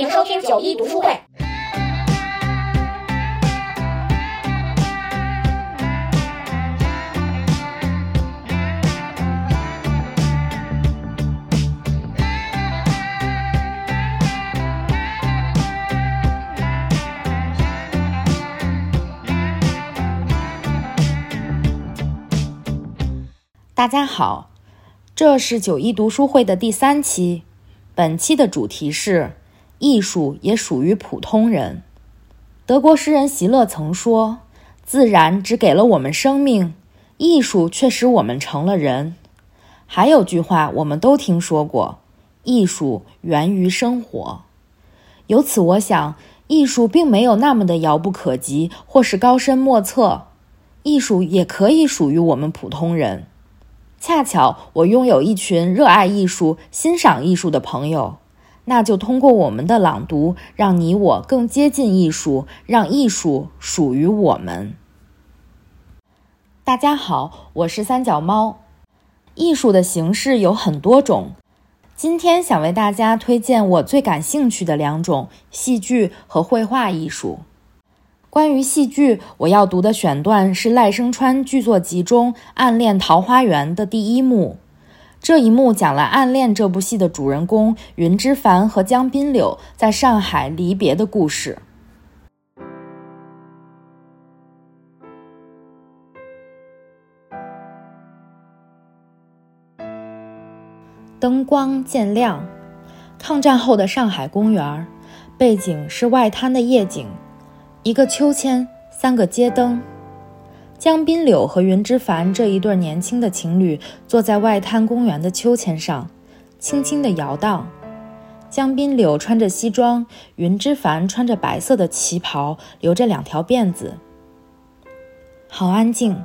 欢迎收听九一读书会。大家好，这是九一读书会的第三期。本期的主题是“艺术也属于普通人”。德国诗人席勒曾说：“自然只给了我们生命，艺术却使我们成了人。”还有句话我们都听说过：“艺术源于生活。”由此，我想，艺术并没有那么的遥不可及，或是高深莫测。艺术也可以属于我们普通人。恰巧我拥有一群热爱艺术、欣赏艺术的朋友，那就通过我们的朗读，让你我更接近艺术，让艺术属于我们。大家好，我是三脚猫。艺术的形式有很多种，今天想为大家推荐我最感兴趣的两种：戏剧和绘画艺术。关于戏剧，我要读的选段是赖声川剧作集中《暗恋桃花源》的第一幕。这一幕讲了《暗恋》这部戏的主人公云之凡和江滨柳在上海离别的故事。灯光渐亮，抗战后的上海公园，背景是外滩的夜景。一个秋千，三个街灯，江滨柳和云之凡这一对年轻的情侣坐在外滩公园的秋千上，轻轻地摇荡。江滨柳穿着西装，云之凡穿着白色的旗袍，留着两条辫子。好安静，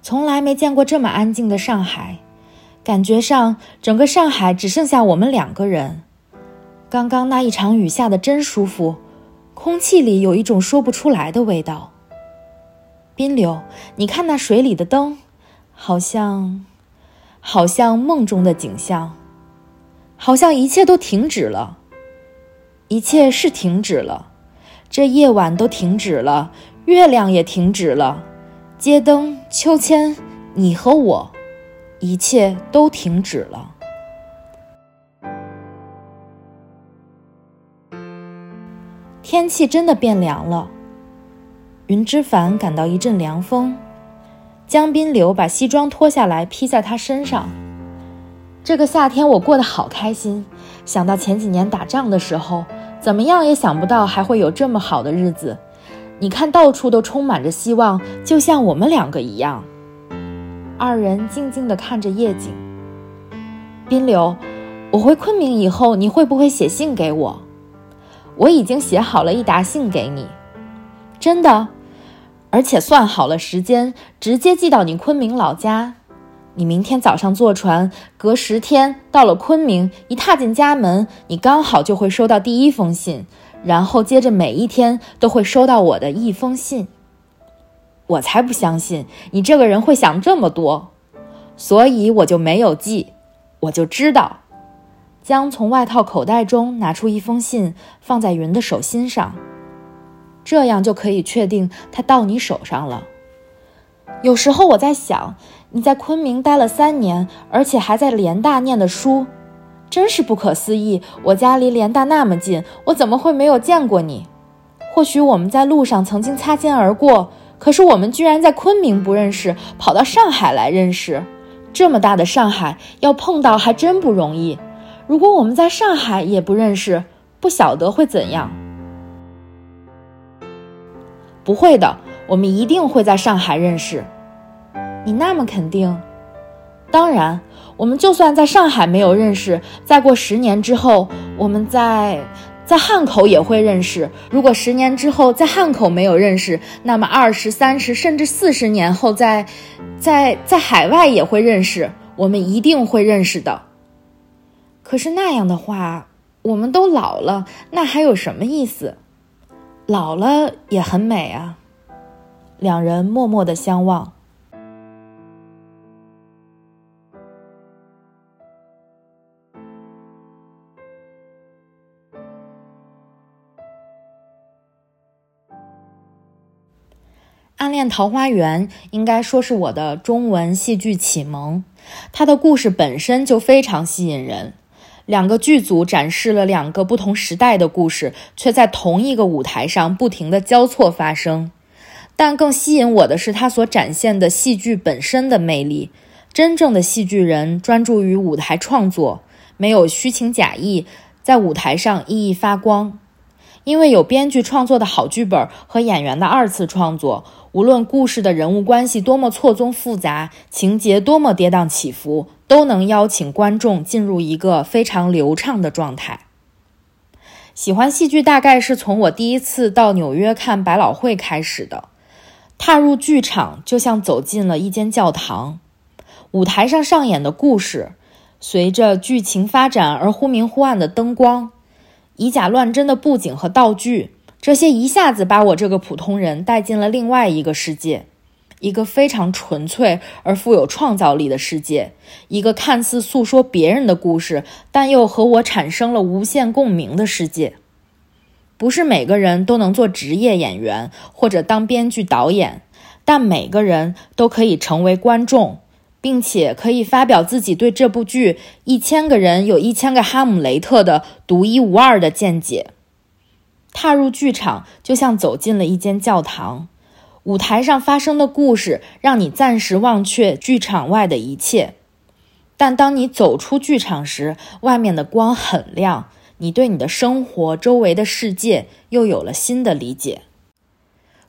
从来没见过这么安静的上海，感觉上整个上海只剩下我们两个人。刚刚那一场雨下的真舒服。空气里有一种说不出来的味道。滨柳，你看那水里的灯，好像，好像梦中的景象，好像一切都停止了。一切是停止了，这夜晚都停止了，月亮也停止了，街灯、秋千，你和我，一切都停止了。天气真的变凉了，云之凡感到一阵凉风。江滨柳把西装脱下来披在他身上。这个夏天我过得好开心，想到前几年打仗的时候，怎么样也想不到还会有这么好的日子。你看，到处都充满着希望，就像我们两个一样。二人静静地看着夜景。滨柳，我回昆明以后，你会不会写信给我？我已经写好了一沓信给你，真的，而且算好了时间，直接寄到你昆明老家。你明天早上坐船，隔十天到了昆明，一踏进家门，你刚好就会收到第一封信，然后接着每一天都会收到我的一封信。我才不相信你这个人会想这么多，所以我就没有寄，我就知道。将从外套口袋中拿出一封信，放在云的手心上，这样就可以确定它到你手上了。有时候我在想，你在昆明待了三年，而且还在联大念的书，真是不可思议。我家离联大那么近，我怎么会没有见过你？或许我们在路上曾经擦肩而过，可是我们居然在昆明不认识，跑到上海来认识。这么大的上海，要碰到还真不容易。如果我们在上海也不认识，不晓得会怎样。不会的，我们一定会在上海认识。你那么肯定？当然，我们就算在上海没有认识，再过十年之后，我们在在汉口也会认识。如果十年之后在汉口没有认识，那么二十三十甚至四十年后，在在在海外也会认识。我们一定会认识的。可是那样的话，我们都老了，那还有什么意思？老了也很美啊，两人默默的相望。暗恋桃花源应该说是我的中文戏剧启蒙，它的故事本身就非常吸引人。两个剧组展示了两个不同时代的故事，却在同一个舞台上不停地交错发生。但更吸引我的是他所展现的戏剧本身的魅力。真正的戏剧人专注于舞台创作，没有虚情假意，在舞台上熠熠发光。因为有编剧创作的好剧本和演员的二次创作，无论故事的人物关系多么错综复杂，情节多么跌宕起伏，都能邀请观众进入一个非常流畅的状态。喜欢戏剧大概是从我第一次到纽约看百老汇开始的。踏入剧场就像走进了一间教堂，舞台上上演的故事，随着剧情发展而忽明忽暗的灯光。以假乱真的布景和道具，这些一下子把我这个普通人带进了另外一个世界，一个非常纯粹而富有创造力的世界，一个看似诉说别人的故事，但又和我产生了无限共鸣的世界。不是每个人都能做职业演员或者当编剧导演，但每个人都可以成为观众。并且可以发表自己对这部剧“一千个人有一千个哈姆雷特”的独一无二的见解。踏入剧场就像走进了一间教堂，舞台上发生的故事让你暂时忘却剧场外的一切，但当你走出剧场时，外面的光很亮，你对你的生活、周围的世界又有了新的理解。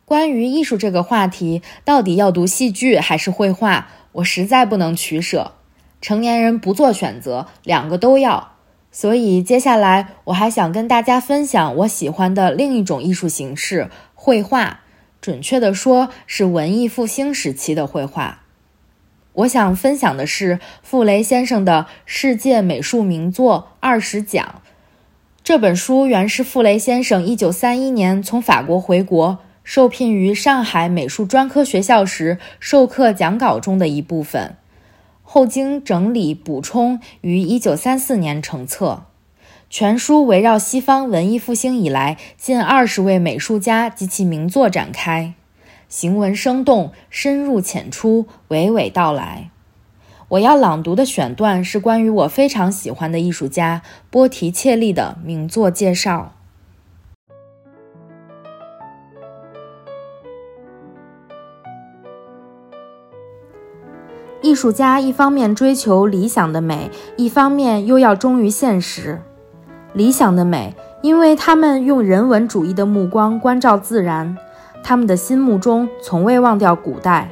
关于艺术这个话题，到底要读戏剧还是绘画？我实在不能取舍，成年人不做选择，两个都要。所以接下来我还想跟大家分享我喜欢的另一种艺术形式——绘画。准确的说，是文艺复兴时期的绘画。我想分享的是傅雷先生的《世界美术名作二十讲》。这本书原是傅雷先生1931年从法国回国。受聘于上海美术专科学校时授课讲稿中的一部分，后经整理补充于1934年成册。全书围绕西方文艺复兴以来近二十位美术家及其名作展开，行文生动，深入浅出，娓娓道来。我要朗读的选段是关于我非常喜欢的艺术家波提切利的名作介绍。艺术家一方面追求理想的美，一方面又要忠于现实。理想的美，因为他们用人文主义的目光关照自然，他们的心目中从未忘掉古代；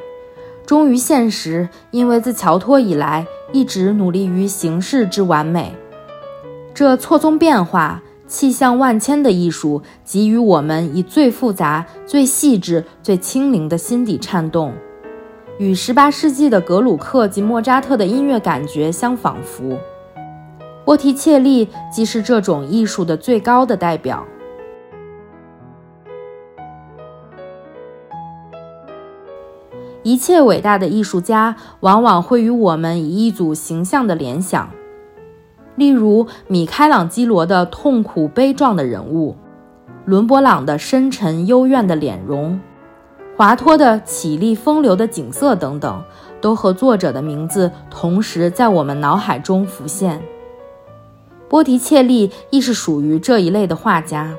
忠于现实，因为自乔托以来一直努力于形式之完美。这错综变化、气象万千的艺术，给予我们以最复杂、最细致、最轻灵的心底颤动。与18世纪的格鲁克及莫扎特的音乐感觉相仿佛，波提切利即是这种艺术的最高的代表。一切伟大的艺术家往往会与我们以一组形象的联想，例如米开朗基罗的痛苦悲壮的人物，伦勃朗的深沉幽怨的脸容。华托的绮丽风流的景色等等，都和作者的名字同时在我们脑海中浮现。波提切利亦是属于这一类的画家，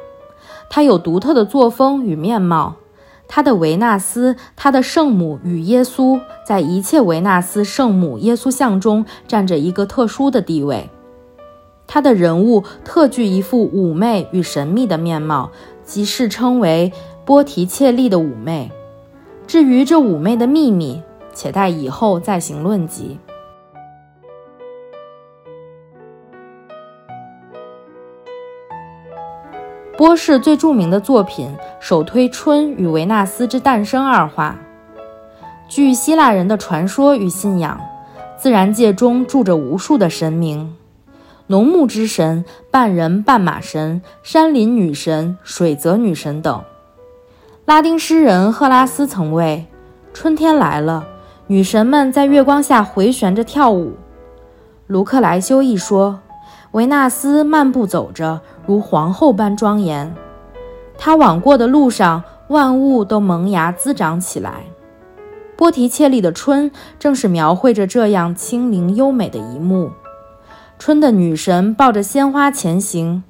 他有独特的作风与面貌。他的维纳斯，他的圣母与耶稣，在一切维纳斯、圣母、耶稣像中占着一个特殊的地位。他的人物特具一副妩媚与神秘的面貌，即世称为波提切利的妩媚。至于这妩媚的秘密，且待以后再行论及。波士最著名的作品首推《春与维纳斯之诞生》二画。据希腊人的传说与信仰，自然界中住着无数的神明：农牧之神、半人半马神、山林女神、水泽女神等。拉丁诗人赫拉斯曾谓：“春天来了，女神们在月光下回旋着跳舞。”卢克莱修一说：“维纳斯漫步走着，如皇后般庄严。她往过的路上，万物都萌芽滋长起来。波提切利的《春》正是描绘着这样清灵优美的一幕。春的女神抱着鲜花前行，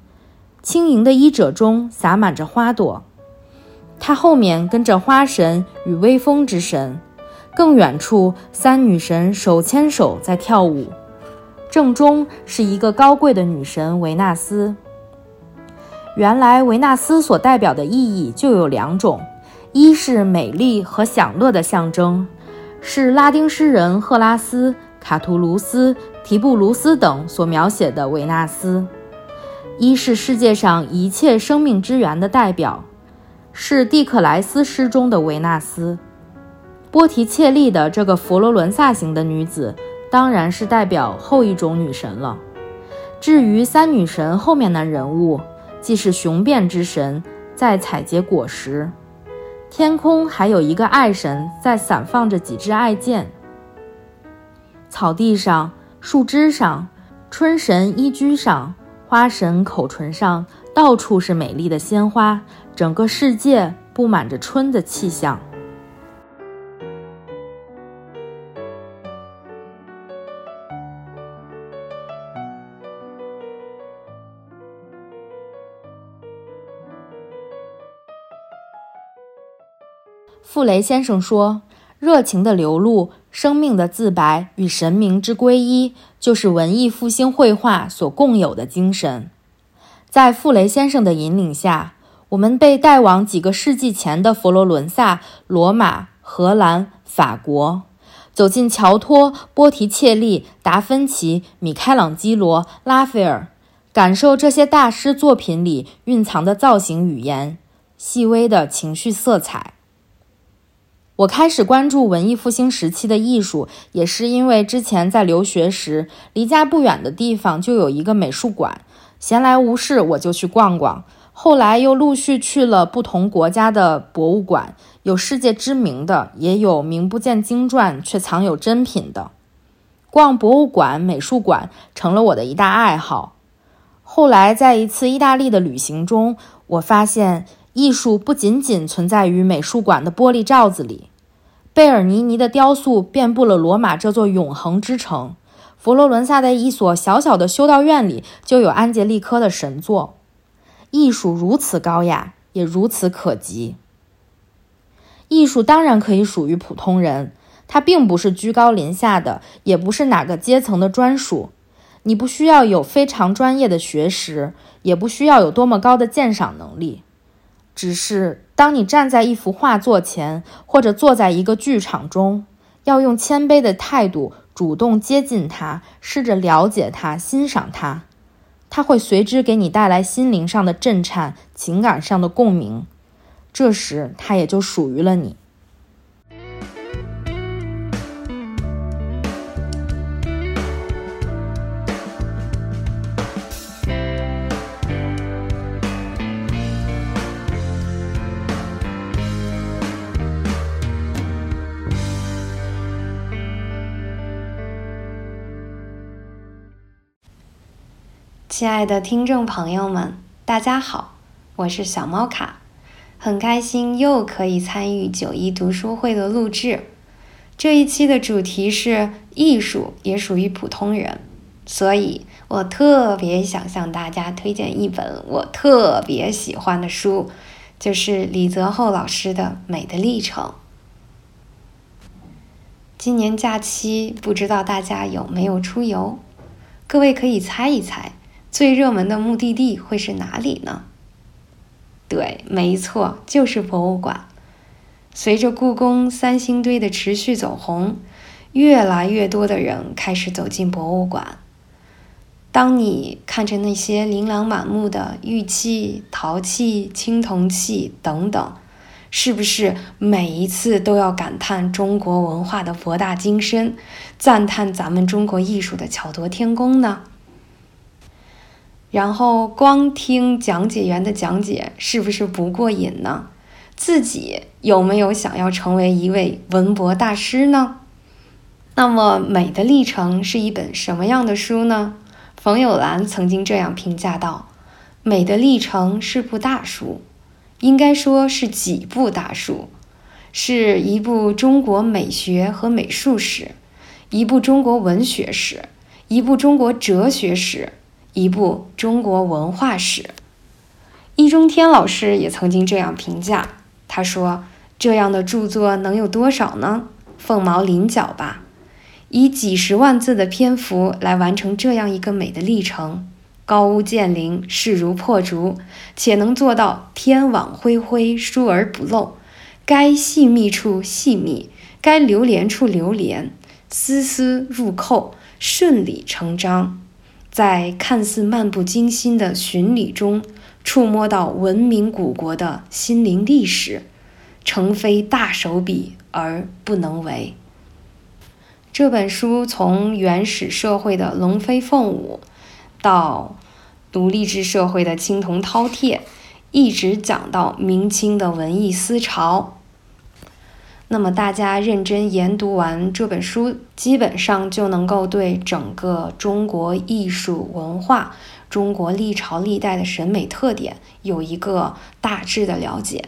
轻盈的衣褶中洒满着花朵。她后面跟着花神与微风之神，更远处三女神手牵手在跳舞。正中是一个高贵的女神维纳斯。原来维纳斯所代表的意义就有两种。一是美丽和享乐的象征，是拉丁诗人赫拉斯、卡图卢斯、提布鲁斯等所描写的维纳斯；一是世界上一切生命之源的代表，是蒂克莱斯诗中的维纳斯。波提切利的这个佛罗伦萨型的女子，当然是代表后一种女神了。至于三女神后面的人物，既是雄辩之神，在采结果实。天空还有一个爱神在散放着几支爱箭。草地上、树枝上、春神衣居上、花神口唇上，到处是美丽的鲜花，整个世界布满着春的气象。傅雷先生说：“热情的流露、生命的自白与神明之皈依，就是文艺复兴绘画所共有的精神。”在傅雷先生的引领下，我们被带往几个世纪前的佛罗伦萨、罗马、荷兰、法国，走进乔托、波提切利、达芬奇、米开朗基罗、拉斐尔，感受这些大师作品里蕴藏的造型语言、细微的情绪色彩。我开始关注文艺复兴时期的艺术，也是因为之前在留学时，离家不远的地方就有一个美术馆，闲来无事我就去逛逛。后来又陆续去了不同国家的博物馆，有世界知名的，也有名不见经传却藏有珍品的。逛博物馆、美术馆成了我的一大爱好。后来在一次意大利的旅行中，我发现艺术不仅仅存在于美术馆的玻璃罩子里。贝尔尼尼的雕塑遍布了罗马这座永恒之城，佛罗伦萨的一所小小的修道院里就有安杰利科的神作。艺术如此高雅，也如此可及。艺术当然可以属于普通人，它并不是居高临下的，也不是哪个阶层的专属。你不需要有非常专业的学识，也不需要有多么高的鉴赏能力。只是，当你站在一幅画作前，或者坐在一个剧场中，要用谦卑的态度主动接近它，试着了解它，欣赏它，它会随之给你带来心灵上的震颤，情感上的共鸣。这时，它也就属于了你。亲爱的听众朋友们，大家好，我是小猫卡，很开心又可以参与九一读书会的录制。这一期的主题是艺术也属于普通人，所以我特别想向大家推荐一本我特别喜欢的书，就是李泽厚老师的《美的历程》。今年假期，不知道大家有没有出游？各位可以猜一猜。最热门的目的地会是哪里呢？对，没错，就是博物馆。随着故宫三星堆的持续走红，越来越多的人开始走进博物馆。当你看着那些琳琅满目的玉器、陶器、青铜器等等，是不是每一次都要感叹中国文化的博大精深，赞叹咱们中国艺术的巧夺天工呢？然后光听讲解员的讲解是不是不过瘾呢？自己有没有想要成为一位文博大师呢？那么《美的历程》是一本什么样的书呢？冯友兰曾经这样评价道：“《美的历程》是部大书，应该说是几部大书，是一部中国美学和美术史，一部中国文学史，一部中国哲学史，一部中国文化史。易中天老师也曾经这样评价，他说：“这样的著作能有多少呢？凤毛麟角吧。以几十万字的篇幅来完成这样一个美的历程。”高屋建瓴，势如破竹，且能做到天网恢恢，疏而不漏。该细密处细密，该流连处流连，丝丝入扣，顺理成章。在看似漫不经心的巡礼中，触摸到文明古国的心灵历史，诚非大手笔而不能为。这本书从原始社会的龙飞凤舞。到独立制社会的青铜饕餮，一直讲到明清的文艺思潮。那么大家认真研读完这本书，基本上就能够对整个中国艺术文化、中国历朝历代的审美特点有一个大致的了解。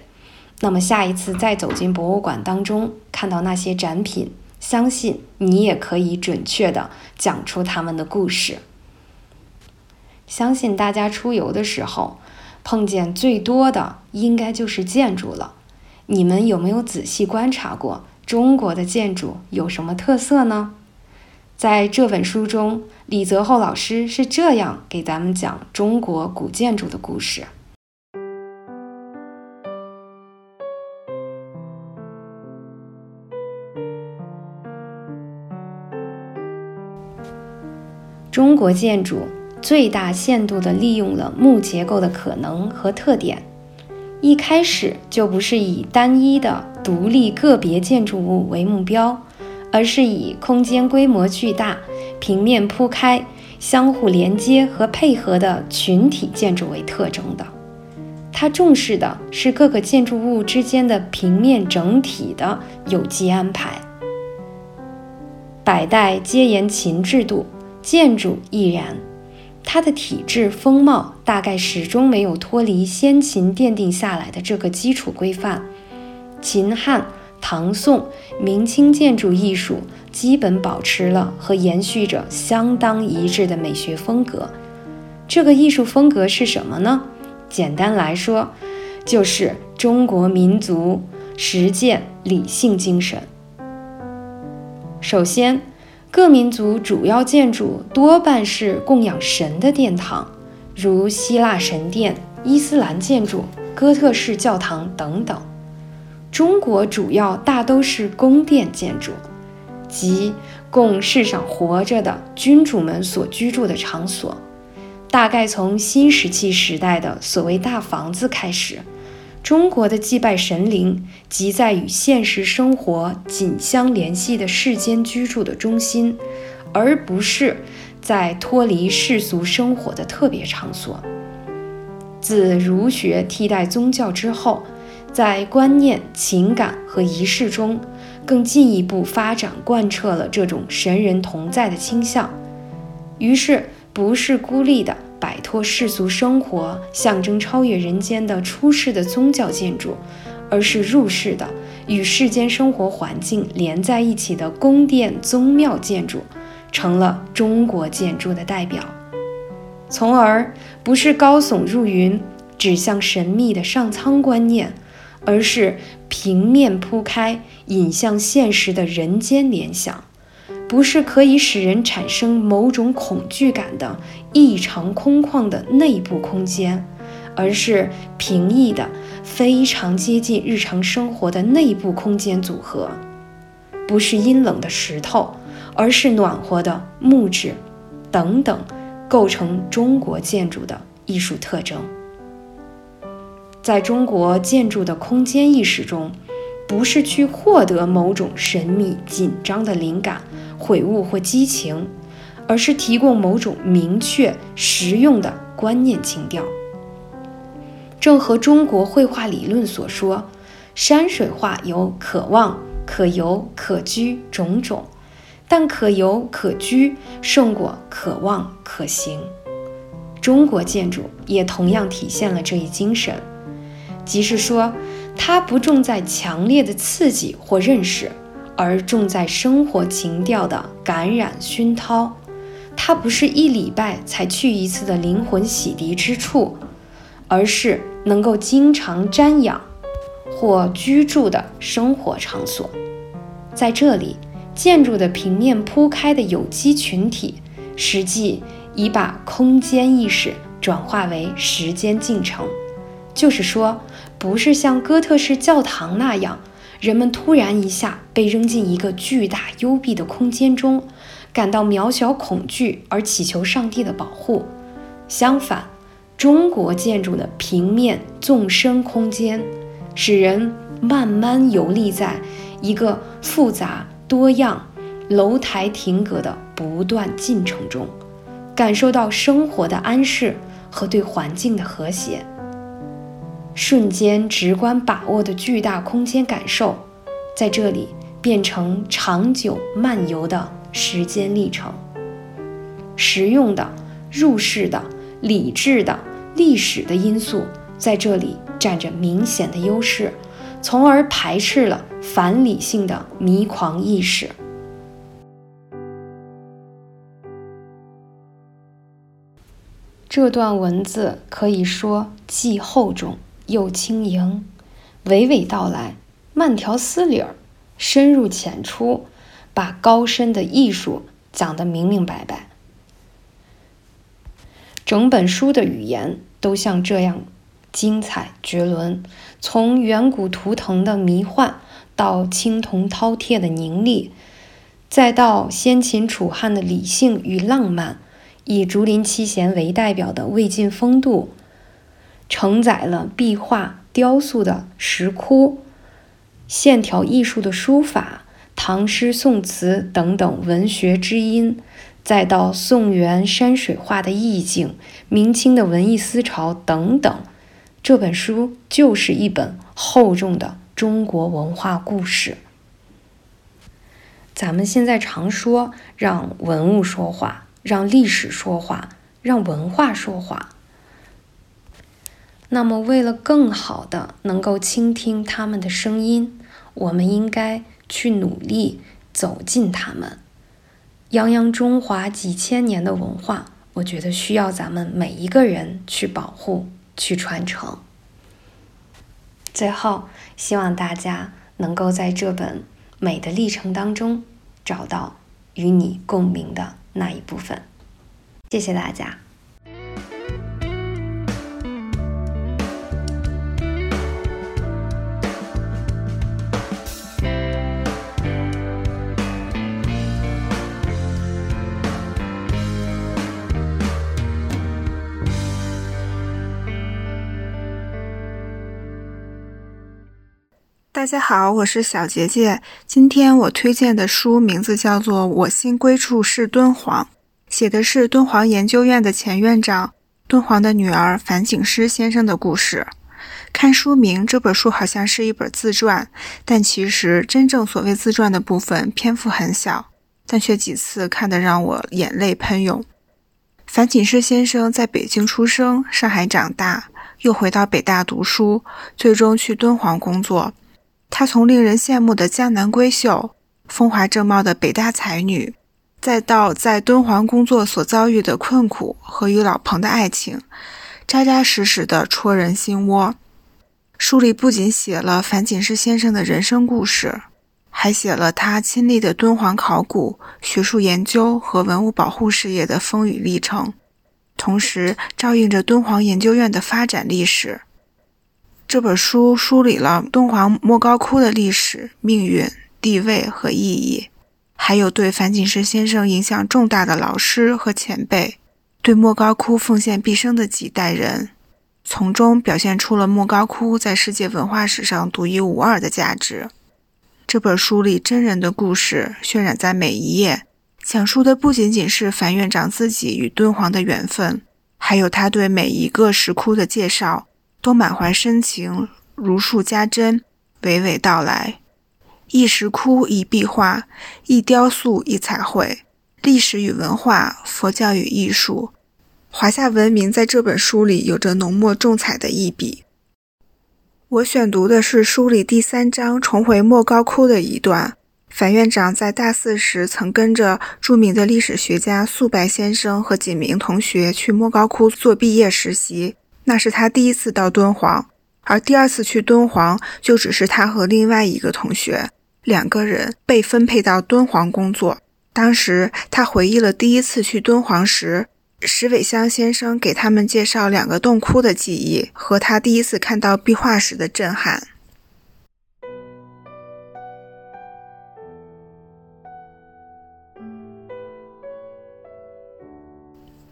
那么下一次再走进博物馆当中，看到那些展品，相信你也可以准确的讲出他们的故事。相信大家出游的时候，碰见最多的应该就是建筑了。你们有没有仔细观察过中国的建筑有什么特色呢？在这本书中，李泽厚老师是这样给咱们讲中国古建筑的故事：中国建筑。最大限度地利用了木结构的可能和特点，一开始就不是以单一的独立个别建筑物为目标，而是以空间规模巨大、平面铺开、相互连接和配合的群体建筑为特征的。它重视的是各个建筑物之间的平面整体的有机安排。百代皆言秦制度，建筑亦然。它的体制风貌大概始终没有脱离先秦奠定下来的这个基础规范。秦汉、唐宋、明清建筑艺术基本保持了和延续着相当一致的美学风格。这个艺术风格是什么呢？简单来说，就是中国民族实践理性精神。首先。各民族主要建筑多半是供养神的殿堂，如希腊神殿、伊斯兰建筑、哥特式教堂等等。中国主要大都是宫殿建筑，即供世上活着的君主们所居住的场所。大概从新石器时代的所谓大房子开始。中国的祭拜神灵，即在与现实生活紧相联系的世间居住的中心，而不是在脱离世俗生活的特别场所。自儒学替代宗教之后，在观念、情感和仪式中，更进一步发展贯彻了这种神人同在的倾向。于是，不是孤立的。摆脱世俗生活，象征超越人间的出世的宗教建筑，而是入世的与世间生活环境连在一起的宫殿宗庙建筑，成了中国建筑的代表。从而不是高耸入云、指向神秘的上苍观念，而是平面铺开、引向现实的人间联想。不是可以使人产生某种恐惧感的异常空旷的内部空间，而是平易的、非常接近日常生活的内部空间组合。不是阴冷的石头，而是暖和的木质，等等，构成中国建筑的艺术特征。在中国建筑的空间意识中，不是去获得某种神秘紧张的灵感。悔悟或激情，而是提供某种明确实用的观念情调。正和中国绘画理论所说，山水画有可望、可游、可居种种，但可游可居胜过可望可行。中国建筑也同样体现了这一精神。即是说，它不重在强烈的刺激或认识，而重在生活情调的感染熏陶。它不是一礼拜才去一次的灵魂洗涤之处，而是能够经常瞻仰或居住的生活场所。在这里，建筑的平面铺开的有机群体，实际已把空间意识转化为时间进程。就是说，不是像哥特式教堂那样，人们突然一下被扔进一个巨大幽闭的空间中，感到渺小恐惧而祈求上帝的保护。相反，中国建筑的平面纵深空间，使人慢慢游历在。一个复杂多样、楼台亭阁的不断进程中，感受到生活的安适和对环境的和谐，瞬间直观把握的巨大空间感受，在这里变成长久漫游的时间历程。实用的、入世的、理智的、历史的因素在这里占着明显的优势。从而排斥了反理性的迷狂意识。这段文字可以说既厚重又轻盈，娓娓道来，慢条斯理儿，深入浅出，把高深的艺术讲得明明白白。整本书的语言都像这样。精彩绝伦，从远古图腾的迷幻，到青铜饕餮的凝丽，再到先秦楚汉的理性与浪漫，以竹林七贤为代表的魏晋风度，承载了壁画、雕塑的石窟，线条艺术的书法，唐诗宋词等等文学之音，再到宋元山水画的意境，明清的文艺思潮等等。这本书就是一本厚重的中国文化故事。咱们现在常说让文物说话，让历史说话，让文化说话。那么，为了更好的能够倾听他们的声音，我们应该去努力走进他们。泱泱中华几千年的文化，我觉得需要咱们每一个人去保护。去传承。最后，希望大家能够在这本美的历程当中找到与你共鸣的那一部分。谢谢大家。大家好，我是小杰杰。今天我推荐的书名字叫做《我心归处是敦煌》，写的是敦煌研究院的前院长敦煌的女儿樊锦诗先生的故事。看书名，这本书好像是一本自传，但其实真正所谓自传的部分篇幅很小，但却几次看得让我眼泪喷涌。樊锦诗先生在北京出生，上海长大，又回到北大读书，最终去敦煌工作。她从令人羡慕的江南闺秀、风华正茂的北大才女，再到在敦煌工作所遭遇的困苦和与老彭的爱情，扎扎实实的戳人心窝。书里不仅写了樊锦诗先生的人生故事，还写了他亲历的敦煌考古、学术研究和文物保护事业的风雨历程，同时照应着敦煌研究院的发展历史。这本书梳理了敦煌莫高窟的历史、命运、地位和意义，还有对樊锦诗先生影响重大的老师和前辈，对莫高窟奉献毕生的几代人，从中表现出了莫高窟在世界文化史上独一无二的价值。这本书里真人的故事渲染在每一页，讲述的不仅仅是樊院长自己与敦煌的缘分，还有他对每一个石窟的介绍。都满怀深情，如数家珍，娓娓道来。一石窟，一壁画，一雕塑，一彩绘，历史与文化，佛教与艺术，华夏文明在这本书里有着浓墨重彩的一笔。我选读的是书里第三章“重回莫高窟”的一段。樊院长在大四时曾跟着著名的历史学家素白先生和几名同学去莫高窟做毕业实习，那是他第一次到敦煌。而第二次去敦煌，就只是他和另外一个同学两个人被分配到敦煌工作。当时他回忆了第一次去敦煌时，石伟香先生给他们介绍两个洞窟的记忆和他第一次看到壁画时的震撼。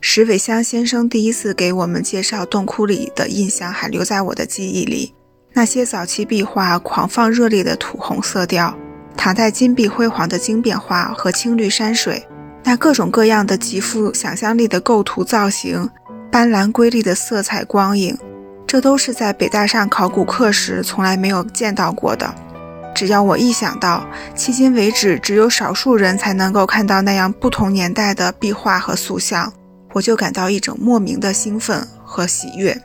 石伟香先生第一次给我们介绍洞窟里的印象还留在我的记忆里。那些早期壁画狂放热烈的土红色调，唐代金碧辉煌的经变画和青绿山水，那各种各样的极富想象力的构图造型，斑斓瑰丽的色彩光影，这都是在北大上考古课时从来没有见到过的。只要我一想到迄今为止只有少数人才能够看到那样不同年代的壁画和塑像，我就感到一种莫名的兴奋和喜悦。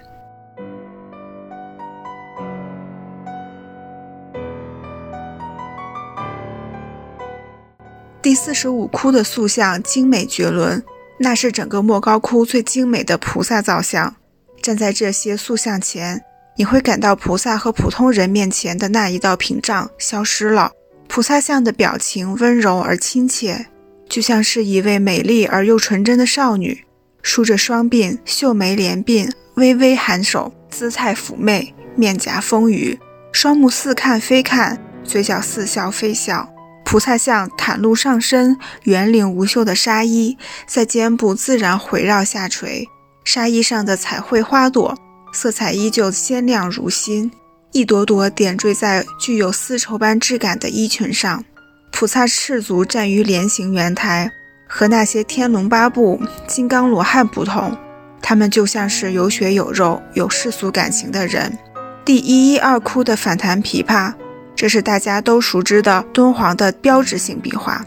第四十五窟的塑像精美绝伦，那是整个莫高窟最精美的菩萨造像。站在这些塑像前，你会感到菩萨和普通人面前的那一道屏障消失了。菩萨像的表情温柔而亲切，就像是一位美丽而又纯真的少女。梳着双鬓，秀眉连鬓，微微颔首，姿态妩媚，面颊丰腴，双目似看非看，嘴角似笑非笑。菩萨像袒露上身，圆领无袖的纱衣在肩部自然回绕下垂，纱衣上的彩绘花朵色彩依旧鲜亮如新，一朵朵点缀在具有丝绸般质感的衣裙上。菩萨赤足站于莲形圆台。和那些天龙八部、金刚罗汉不同，他们就像是有血有肉、有世俗感情的人。第一一二窟的反弹琵琶，这是大家都熟知的敦煌的标志性壁画，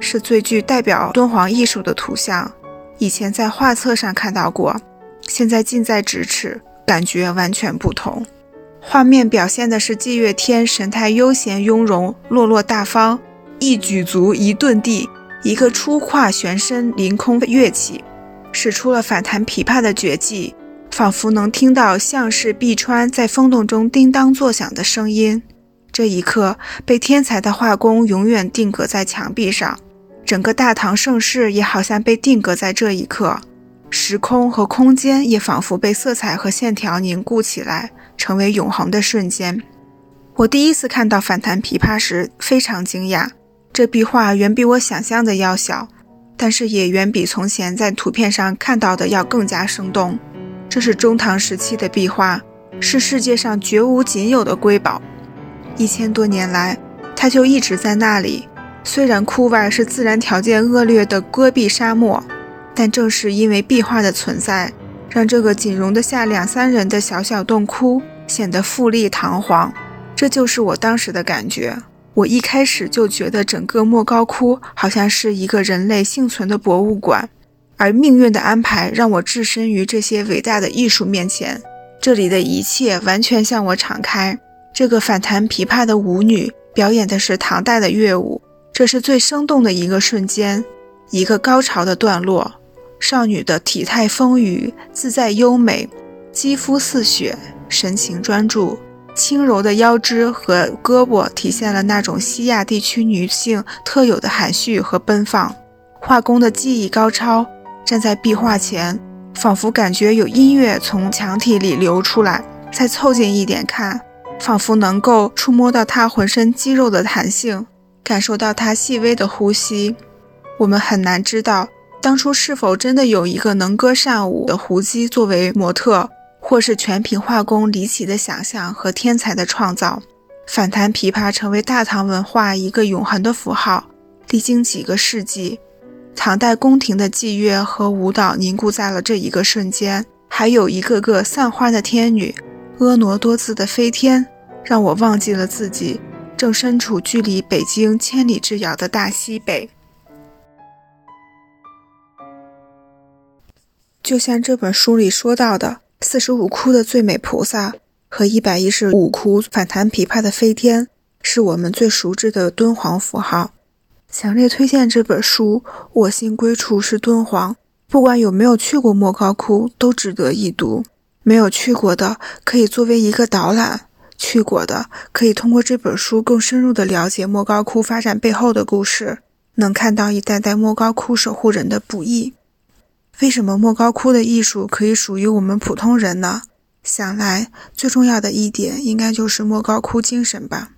是最具代表敦煌艺术的图像。以前在画册上看到过，现在近在咫尺，感觉完全不同。画面表现的是霁月天神态悠闲雍容、落落大方，一举足一顿地。一个出胯旋身凌空跃起，使出了反弹琵琶的绝技，仿佛能听到像是碧川在风洞中叮当作响的声音。这一刻被天才的画工永远定格在墙壁上，整个大唐盛世也好像被定格在这一刻，时空和空间也仿佛被色彩和线条凝固起来，成为永恒的瞬间。我第一次看到反弹琵琶时，非常惊讶。这壁画远比我想象的要小，但是也远比从前在图片上看到的要更加生动。这是中唐时期的壁画，是世界上绝无仅有的瑰宝。一千多年来，它就一直在那里。虽然窟外是自然条件恶劣的戈壁沙漠，但正是因为壁画的存在，让这个仅容得下两三人的小小洞窟显得富丽堂皇。这就是我当时的感觉。我一开始就觉得整个莫高窟好像是一个人类幸存的博物馆，而命运的安排让我置身于这些伟大的艺术面前。这里的一切完全向我敞开。这个反弹琵琶的舞女表演的是唐代的乐舞，这是最生动的一个瞬间，一个高潮的段落。少女的体态丰腴，自在优美，肌肤似雪，神情专注。轻柔的腰肢和胳膊体现了那种西亚地区女性特有的含蓄和奔放。画工的技艺高超，站在壁画前，仿佛感觉有音乐从墙体里流出来。再凑近一点看，仿佛能够触摸到她浑身肌肉的弹性，感受到她细微的呼吸。我们很难知道，当初是否真的有一个能歌善舞的胡姬作为模特。或是全凭画工离奇的想象和天才的创造，反弹琵琶成为大唐文化一个永恒的符号。历经几个世纪，唐代宫廷的祭乐和舞蹈凝固在了这一个瞬间。还有一个个散花的天女，婀娜多姿的飞天，让我忘记了自己正身处距离北京千里之遥的大西北。就像这本书里说到的。四十五窟的最美菩萨，和一百一十五窟反弹琵琶的飞天，是我们最熟知的敦煌符号。强烈推荐这本书，我心归处是敦煌。不管有没有去过莫高窟，都值得一读。没有去过的，可以作为一个导览；去过的，可以通过这本书更深入地了解莫高窟发展背后的故事，能看到一代代莫高窟守护人的不易。为什么莫高窟的艺术可以属于我们普通人呢？想来最重要的一点，应该就是莫高窟精神吧。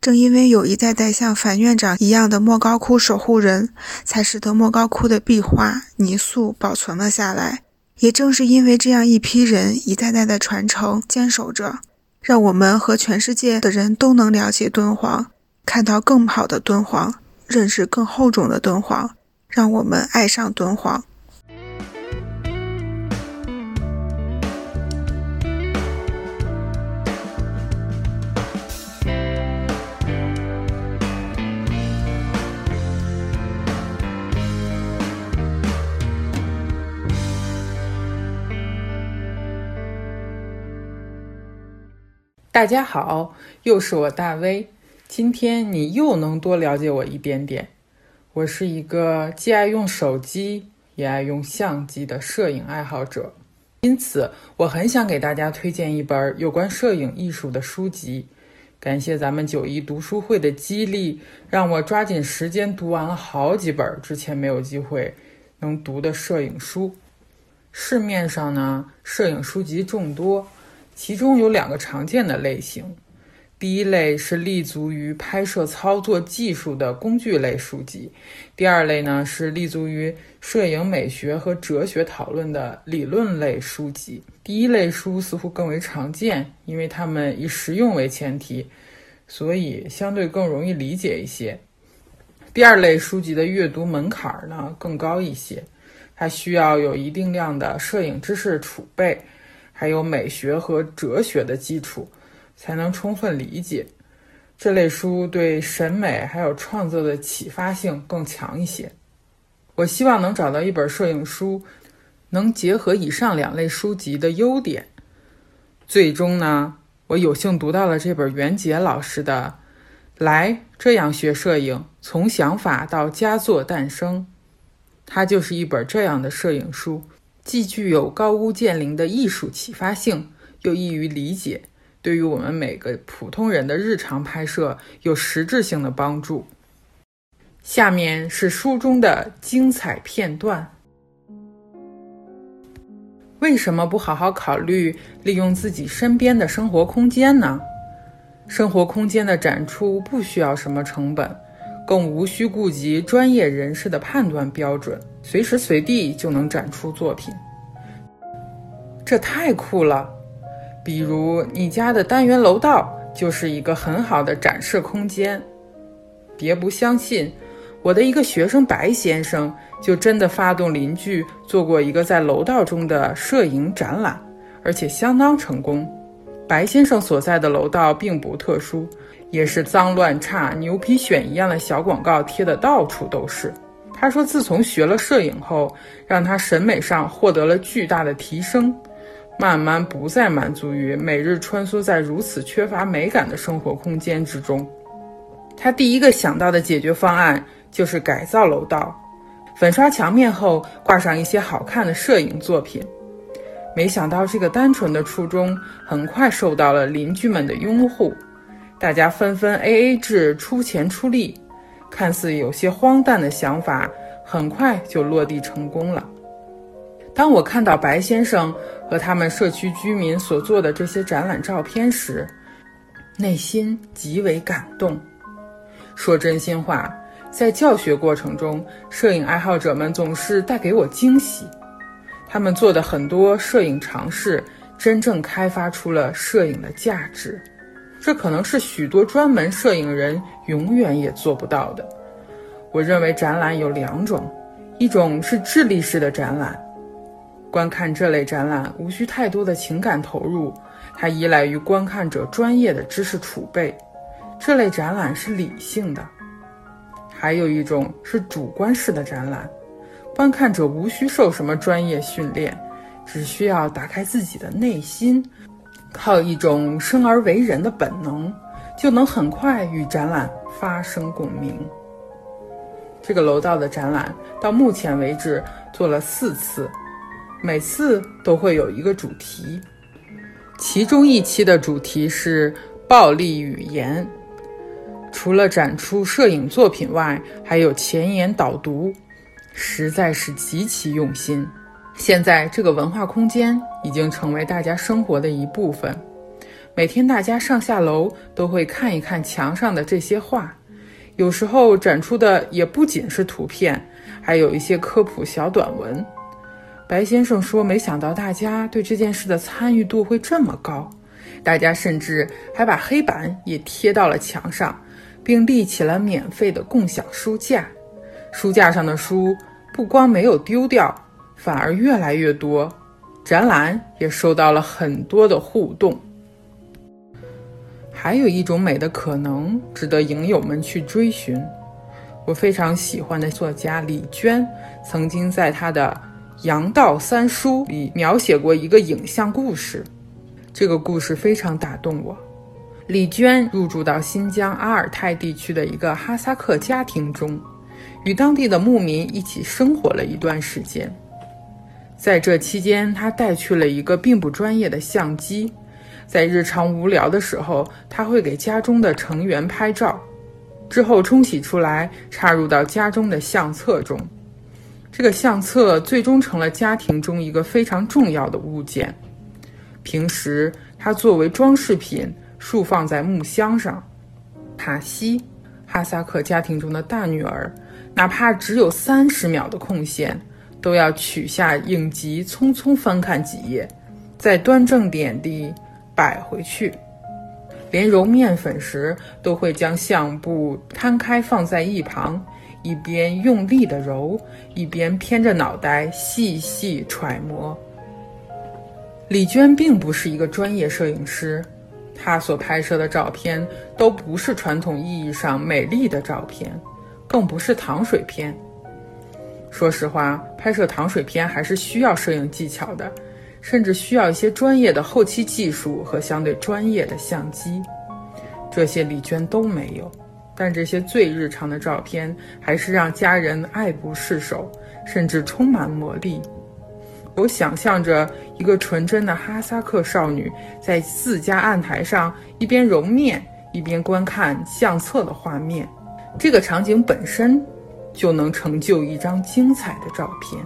正因为有一代代像樊院长一样的莫高窟守护人，才使得莫高窟的壁画泥塑保存了下来。也正是因为这样一批人一代代的传承坚守着，让我们和全世界的人都能了解敦煌，看到更好的敦煌，认识更厚重的敦煌，让我们爱上敦煌。大家好，又是我大威。今天你又能多了解我一点点。我是一个既爱用手机也爱用相机的摄影爱好者，因此我很想给大家推荐一本有关摄影艺术的书籍。感谢咱们九一读书会的激励，让我抓紧时间读完了好几本之前没有机会能读的摄影书。市面上呢，摄影书籍众多。其中有两个常见的类型，第一类是立足于拍摄操作技术的工具类书籍，第二类呢是立足于摄影美学和哲学讨论的理论类书籍。第一类书似乎更为常见，因为它们以实用为前提，所以相对更容易理解一些。第二类书籍的阅读门槛呢更高一些，它需要有一定量的摄影知识储备。还有美学和哲学的基础，才能充分理解这类书对审美还有创作的启发性更强一些。我希望能找到一本摄影书，能结合以上两类书籍的优点。最终呢，我有幸读到了这本袁杰老师的《来这样学摄影：从想法到佳作诞生》，它就是一本这样的摄影书。既具有高屋建瓴的艺术启发性，又易于理解，对于我们每个普通人的日常拍摄有实质性的帮助。下面是书中的精彩片段。为什么不好好考虑利用自己身边的生活空间呢？生活空间的展出不需要什么成本，更无需顾及专业人士的判断标准。随时随地就能展出作品，这太酷了！比如你家的单元楼道就是一个很好的展示空间。别不相信，我的一个学生白先生就真的发动邻居做过一个在楼道中的摄影展览，而且相当成功。白先生所在的楼道并不特殊，也是脏乱差、牛皮癣一样的小广告贴的到处都是。他说：“自从学了摄影后，让他审美上获得了巨大的提升，慢慢不再满足于每日穿梭在如此缺乏美感的生活空间之中。他第一个想到的解决方案就是改造楼道，粉刷墙面后挂上一些好看的摄影作品。没想到这个单纯的初衷很快受到了邻居们的拥护，大家纷纷 AA 制出钱出力。”看似有些荒诞的想法，很快就落地成功了。当我看到白先生和他们社区居民所做的这些展览照片时，内心极为感动。说真心话，在教学过程中，摄影爱好者们总是带给我惊喜。他们做的很多摄影尝试，真正开发出了摄影的价值。这可能是许多专门摄影人永远也做不到的。我认为展览有两种，一种是智力式的展览，观看这类展览无需太多的情感投入，它依赖于观看者专业的知识储备，这类展览是理性的。还有一种是主观式的展览，观看者无需受什么专业训练，只需要打开自己的内心。靠一种生而为人的本能，就能很快与展览发生共鸣。这个楼道的展览到目前为止做了四次，每次都会有一个主题，其中一期的主题是暴力语言。除了展出摄影作品外，还有前言导读，实在是极其用心。现在这个文化空间已经成为大家生活的一部分，每天大家上下楼都会看一看墙上的这些画，有时候展出的也不仅是图片，还有一些科普小短文。白先生说：“没想到大家对这件事的参与度会这么高，大家甚至还把黑板也贴到了墙上。”并立起了免费的共享书架，书架上的书不光没有丢掉，反而越来越多。展览也受到了很多的互动。还有一种美的可能值得影友们去追寻。我非常喜欢的作家李娟曾经在她的《阳道三书》里描写过一个影像故事，这个故事非常打动我。李娟入住到新疆阿尔泰地区的一个哈萨克家庭中，与当地的牧民一起生活了一段时间。在这期间，他带去了一个并不专业的相机，在日常无聊的时候，他会给家中的成员拍照，之后冲洗出来，插入到家中的相册中。这个相册最终成了家庭中一个非常重要的物件。平时，它作为装饰品。竖放在木箱上。塔西，哈萨克家庭中的大女儿，哪怕只有三十秒的空闲，都要取下影集，匆匆翻看几页，再端正点地摆回去。连揉面粉时，都会将相布摊开放在一旁，一边用力地揉，一边偏着脑袋细细揣摩。李娟并不是一个专业摄影师。她所拍摄的照片都不是传统意义上美丽的照片，更不是糖水片。说实话，拍摄糖水片还是需要摄影技巧的，甚至需要一些专业的后期技术和相对专业的相机。这些李娟都没有，但这些最日常的照片还是让家人爱不释手，甚至充满魔力。我想象着一个纯真的哈萨克少女在自家案台上一边揉面一边观看相册的画面，这个场景本身就能成就一张精彩的照片。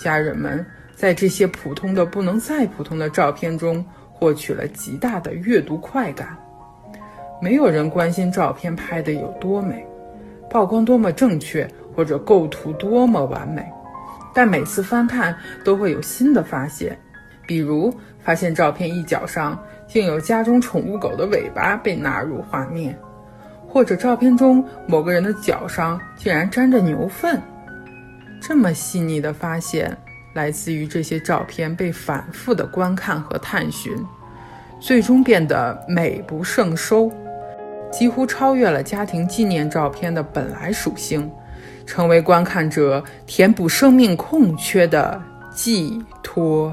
家人们在这些普通的不能再普通的照片中获取了极大的阅读快感。没有人关心照片拍得有多美，曝光多么正确，或者构图多么完美。但每次翻看都会有新的发现，比如发现照片一角上竟有家中宠物狗的尾巴被纳入画面，或者照片中某个人的脚上竟然沾着牛粪。这么细腻的发现，来自于这些照片被反复的观看和探寻，最终变得美不胜收，几乎超越了家庭纪念照片的本来属性。成为观看者填补生命空缺的寄托。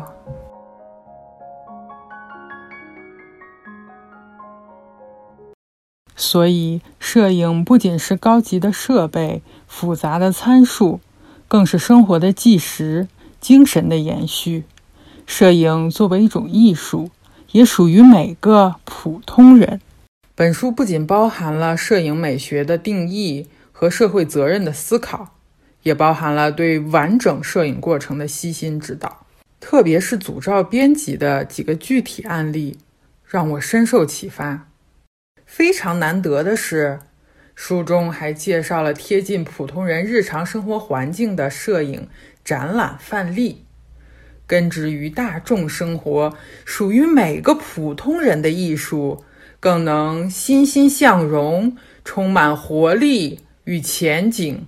所以，摄影不仅是高级的设备、复杂的参数，更是生活的纪实、精神的延续。摄影作为一种艺术，也属于每个普通人。本书不仅包含了摄影美学的定义。和社会责任的思考，也包含了对完整摄影过程的悉心指导。特别是组照编辑的几个具体案例，让我深受启发。非常难得的是，书中还介绍了贴近普通人日常生活环境的摄影展览范例。根植于大众生活，属于每个普通人的艺术，更能欣欣向荣，充满活力。与前景。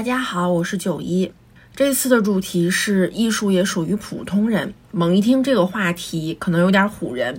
大家好，我是九一。这次的主题是艺术也属于普通人。猛一听这个话题，可能有点唬人。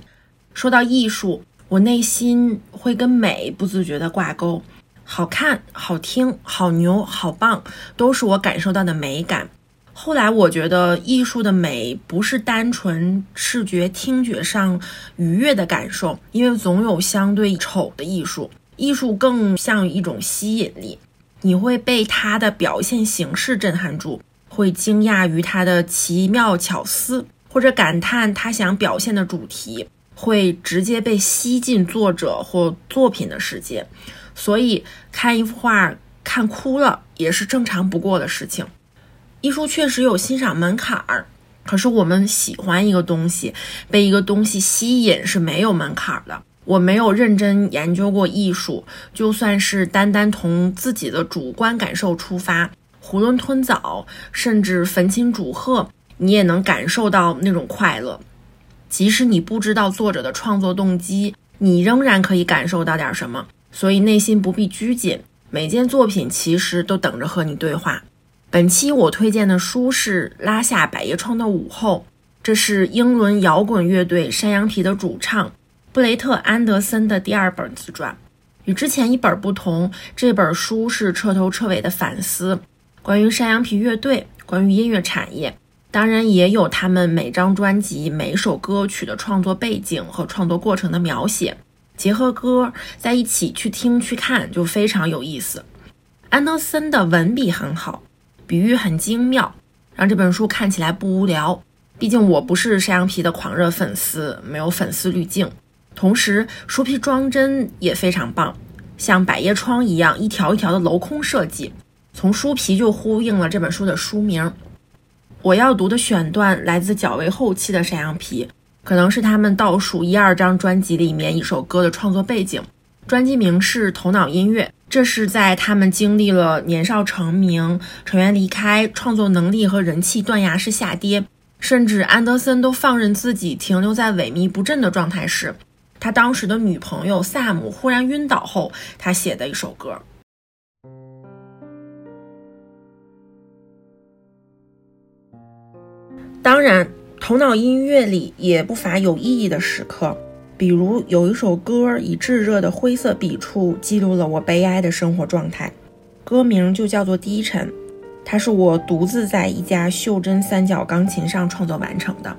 说到艺术，我内心会跟美不自觉的挂钩，好看、好听、好牛、好棒，都是我感受到的美感。后来我觉得艺术的美不是单纯视觉、听觉上愉悦的感受，因为总有相对丑的艺术。艺术更像一种吸引力。你会被他的表现形式震撼住，会惊讶于他的奇妙巧思，或者感叹他想表现的主题，会直接被吸进作者或作品的世界。所以看一幅画看哭了也是正常不过的事情。艺术确实有欣赏门槛儿，可是我们喜欢一个东西，被一个东西吸引是没有门槛的。我没有认真研究过艺术，就算是单单从自己的主观感受出发，囫囵吞枣，甚至焚琴煮鹤，你也能感受到那种快乐。即使你不知道作者的创作动机，你仍然可以感受到点什么。所以内心不必拘谨，每件作品其实都等着和你对话。本期我推荐的书是《拉下百叶窗的午后》，这是英伦摇滚乐队山羊皮的主唱。布雷特·安德森的第二本自传，与之前一本不同，这本书是彻头彻尾的反思，关于山羊皮乐队，关于音乐产业，当然也有他们每张专辑、每首歌曲的创作背景和创作过程的描写，结合歌在一起去听去看，就非常有意思。安德森的文笔很好，比喻很精妙，让这本书看起来不无聊。毕竟我不是山羊皮的狂热粉丝，没有粉丝滤镜。同时，书皮装帧也非常棒，像百叶窗一样一条一条的镂空设计，从书皮就呼应了这本书的书名。我要读的选段来自较为后期的山羊皮，可能是他们倒数一二张专辑里面一首歌的创作背景。专辑名是《头脑音乐》，这是在他们经历了年少成名、成员离开、创作能力和人气断崖式下跌，甚至安德森都放任自己停留在萎靡不振的状态时。他当时的女朋友萨姆忽然晕倒后，他写的一首歌。当然，头脑音乐里也不乏有意义的时刻，比如有一首歌以炙热的灰色笔触记录了我悲哀的生活状态，歌名就叫做《低沉》，它是我独自在一架袖珍三角钢琴上创作完成的。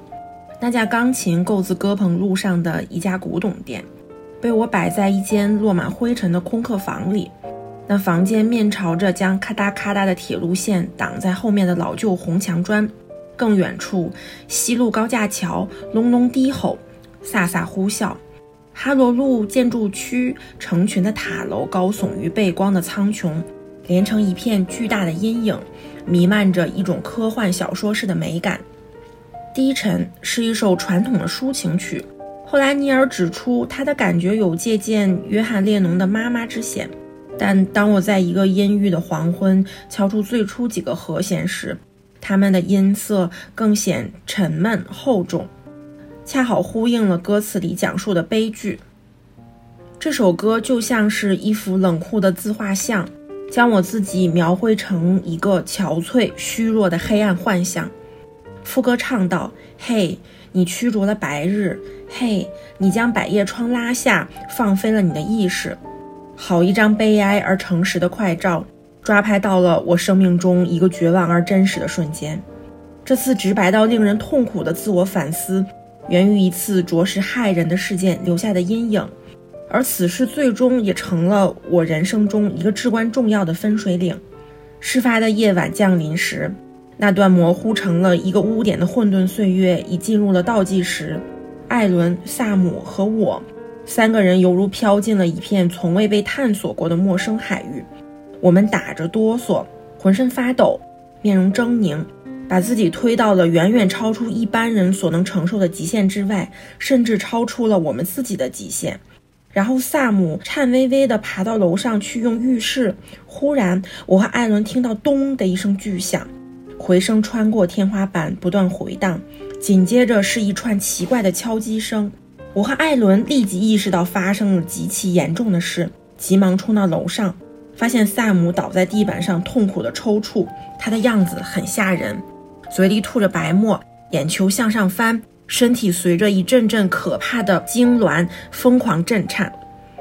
那架钢琴购自歌棚路上的一家古董店，被我摆在一间落满灰尘的空客房里。那房间面朝着将咔嗒咔嗒的铁路线挡在后面的老旧红墙砖。更远处，西路高架桥隆隆低吼，飒飒呼啸。哈罗路建筑区成群的塔楼高耸于背光的苍穹，连成一片巨大的阴影，弥漫着一种科幻小说式的美感。低沉是一首传统的抒情曲。后来尼尔指出，他的感觉有借鉴约翰列侬的《妈妈》之嫌。但当我在一个阴郁的黄昏敲出最初几个和弦时，它们的音色更显沉闷厚重，恰好呼应了歌词里讲述的悲剧。这首歌就像是一幅冷酷的自画像，将我自己描绘成一个憔悴、虚弱的黑暗幻象。副歌唱道：“嘿，你驱逐了白日，嘿，你将百叶窗拉下，放飞了你的意识。好一张悲哀而诚实的快照，抓拍到了我生命中一个绝望而真实的瞬间。这次直白到令人痛苦的自我反思，源于一次着实骇人的事件留下的阴影，而此事最终也成了我人生中一个至关重要的分水岭。事发的夜晚降临时。”那段模糊成了一个污点的混沌岁月已进入了倒计时，艾伦、萨姆和我三个人犹如飘进了一片从未被探索过的陌生海域。我们打着哆嗦，浑身发抖，面容狰狞，把自己推到了远远超出一般人所能承受的极限之外，甚至超出了我们自己的极限。然后萨姆颤巍巍地爬到楼上去用浴室。忽然，我和艾伦听到“咚”的一声巨响。回声穿过天花板，不断回荡，紧接着是一串奇怪的敲击声。我和艾伦立即意识到发生了极其严重的事，急忙冲到楼上，发现萨姆倒在地板上痛苦的抽搐，他的样子很吓人，嘴里吐着白沫，眼球向上翻，身体随着一阵阵可怕的痉挛疯狂震颤。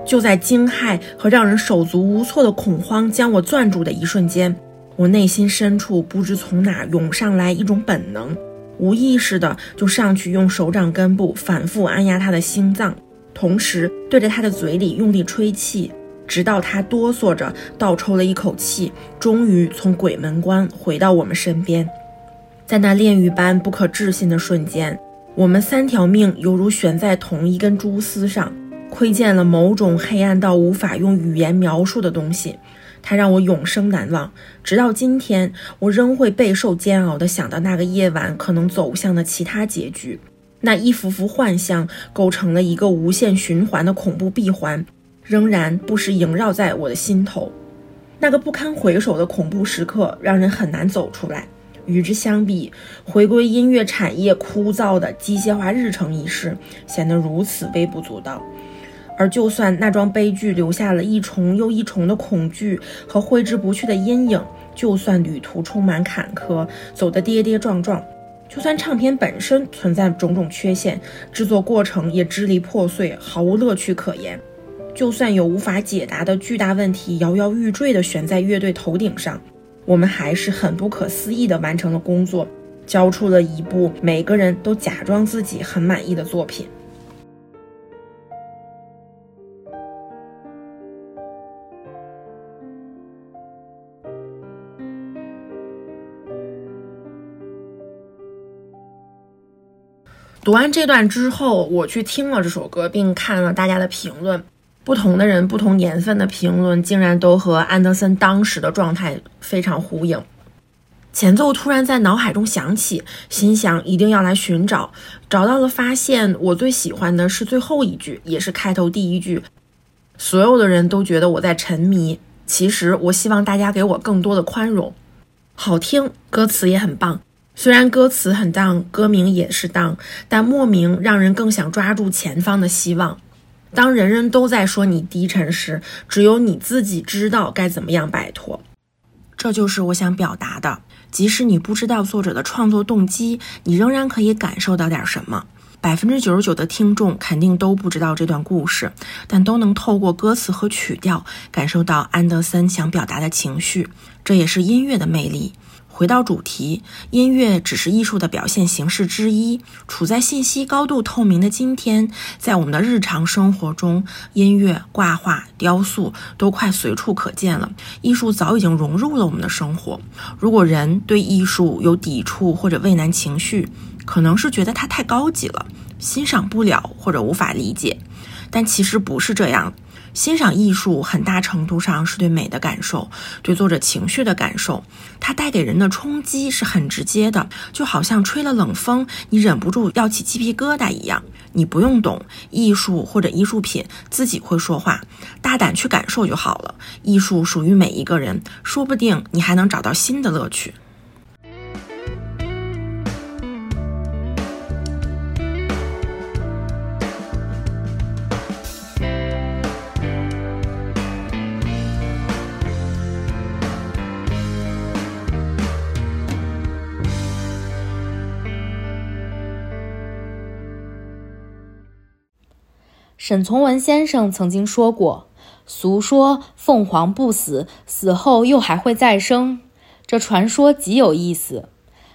就在惊骇和让人手足无措的恐慌将我攥住的一瞬间，我内心深处不知从哪涌上来一种本能，无意识的就上去用手掌根部反复按压他的心脏，同时对着他的嘴里用力吹气，直到他哆嗦着倒抽了一口气，终于从鬼门关回到我们身边。在那炼狱般不可置信的瞬间，我们三条命犹如悬在同一根蛛丝上。窥见了某种黑暗到无法用语言描述的东西，它让我永生难忘。直到今天，我仍会备受煎熬地想到那个夜晚可能走向的其他结局。那一幅幅幻象构成了一个无限循环的恐怖闭环，仍然不时萦绕在我的心头。那个不堪回首的恐怖时刻，让人很难走出来。与之相比，回归音乐产业枯燥的机械化日程仪式，显得如此微不足道。而就算那桩悲剧留下了一重又一重的恐惧和挥之不去的阴影，就算旅途充满坎坷，走得跌跌撞撞，就算唱片本身存在种种缺陷，制作过程也支离破碎，毫无乐趣可言，就算有无法解答的巨大问题摇摇欲坠地悬在乐队头顶上，我们还是很不可思议地完成了工作，交出了一部每个人都假装自己很满意的作品。读完这段之后，我去听了这首歌，并看了大家的评论。不同的人、不同年份的评论，竟然都和安德森当时的状态非常呼应。前奏突然在脑海中响起，心想一定要来寻找。找到了，发现我最喜欢的是最后一句，也是开头第一句。所有的人都觉得我在沉迷，其实我希望大家给我更多的宽容。好听，歌词也很棒。虽然歌词很荡，歌名也是荡，但莫名让人更想抓住前方的希望。当人人都在说你低沉时，只有你自己知道该怎么样摆脱。这就是我想表达的。即使你不知道作者的创作动机，你仍然可以感受到点什么。百分之九十九的听众肯定都不知道这段故事，但都能透过歌词和曲调感受到安德森想表达的情绪。这也是音乐的魅力。回到主题，音乐只是艺术的表现形式之一。处在信息高度透明的今天，在我们的日常生活中，音乐、挂画、雕塑都快随处可见了。艺术早已经融入了我们的生活。如果人对艺术有抵触或者畏难情绪，可能是觉得它太高级了，欣赏不了或者无法理解。但其实不是这样。欣赏艺术很大程度上是对美的感受，对作者情绪的感受。它带给人的冲击是很直接的，就好像吹了冷风，你忍不住要起鸡皮疙瘩一样。你不用懂艺术或者艺术品，自己会说话，大胆去感受就好了。艺术属于每一个人，说不定你还能找到新的乐趣。沈从文先生曾经说过：“俗说凤凰不死，死后又还会再生。”这传说极有意思。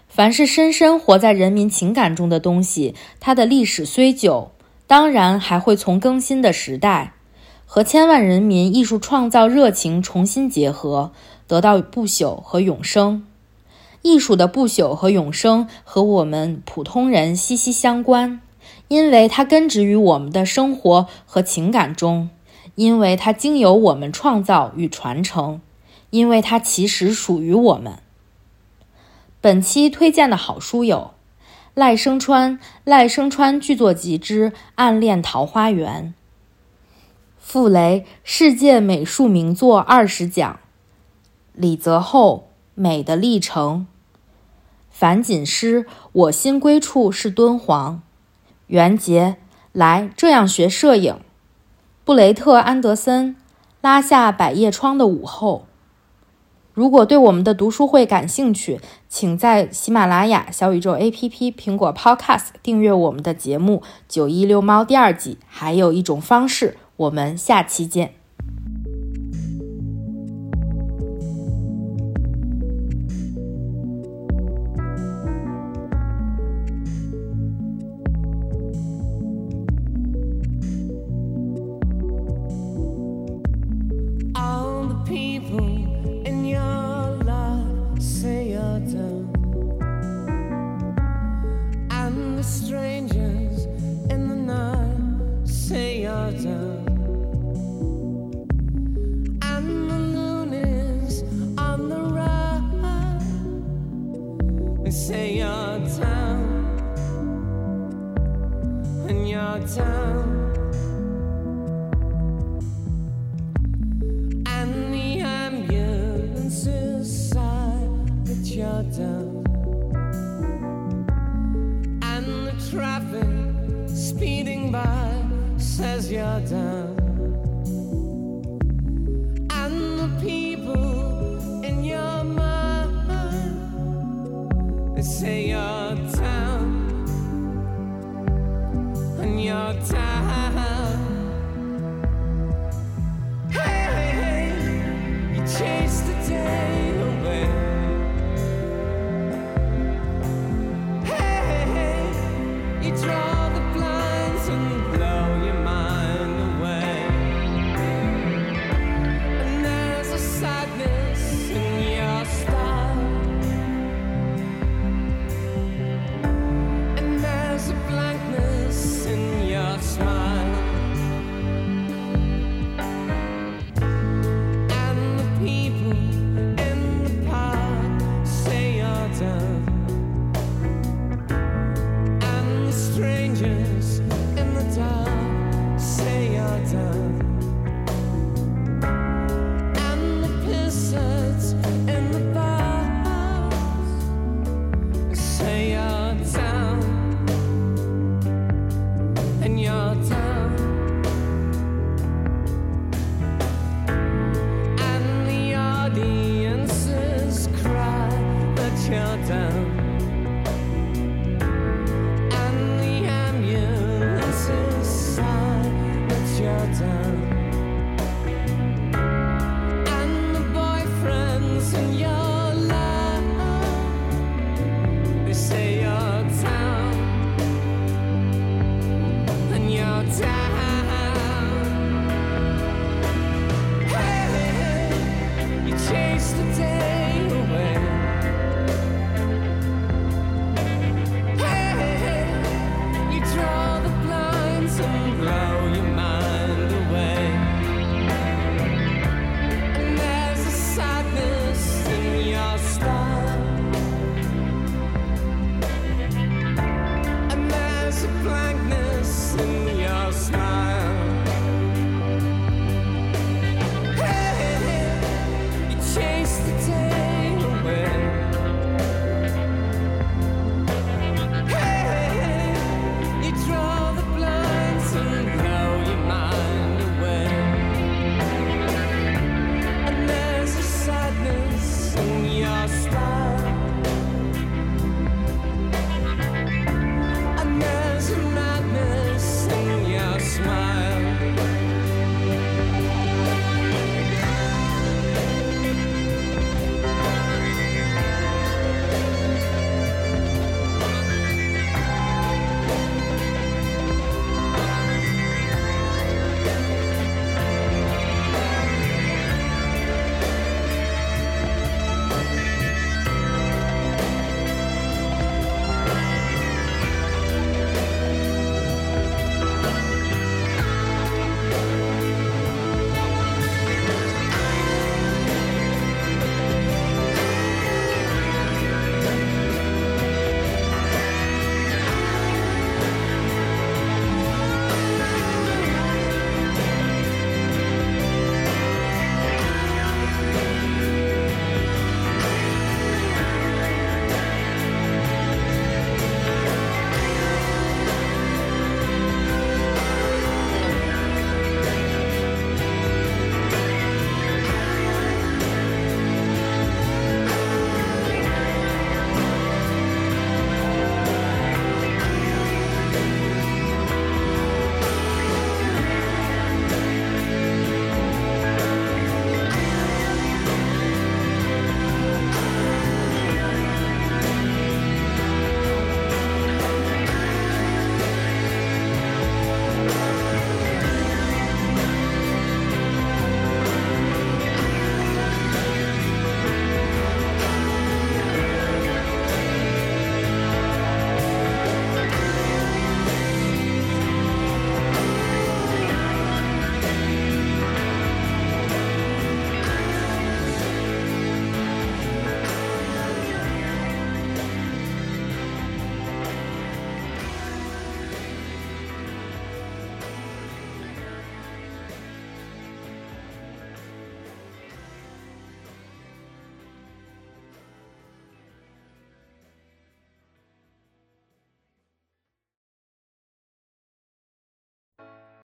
凡是深深活在人民情感中的东西，它的历史虽久，当然还会从更新的时代，和千万人民艺术创造热情重新结合，得到不朽和永生。艺术的不朽和永生和我们普通人息息相关。因为它根植于我们的生活和情感中，因为它经由我们创造与传承，因为它其实属于我们。本期推荐的好书有赖声川《赖声川剧作集之暗恋桃花源》，傅雷《世界美术名作二十讲》，李泽厚《美的历程》，樊锦诗《我心归处是敦煌》。袁杰来这样学摄影，布雷特安德森，拉下百叶窗的午后。如果对我们的读书会感兴趣，请在喜马拉雅、小宇宙 APP、苹果 Podcast 订阅我们的节目《九一六猫》第二季。还有一种方式，我们下期见。mountains.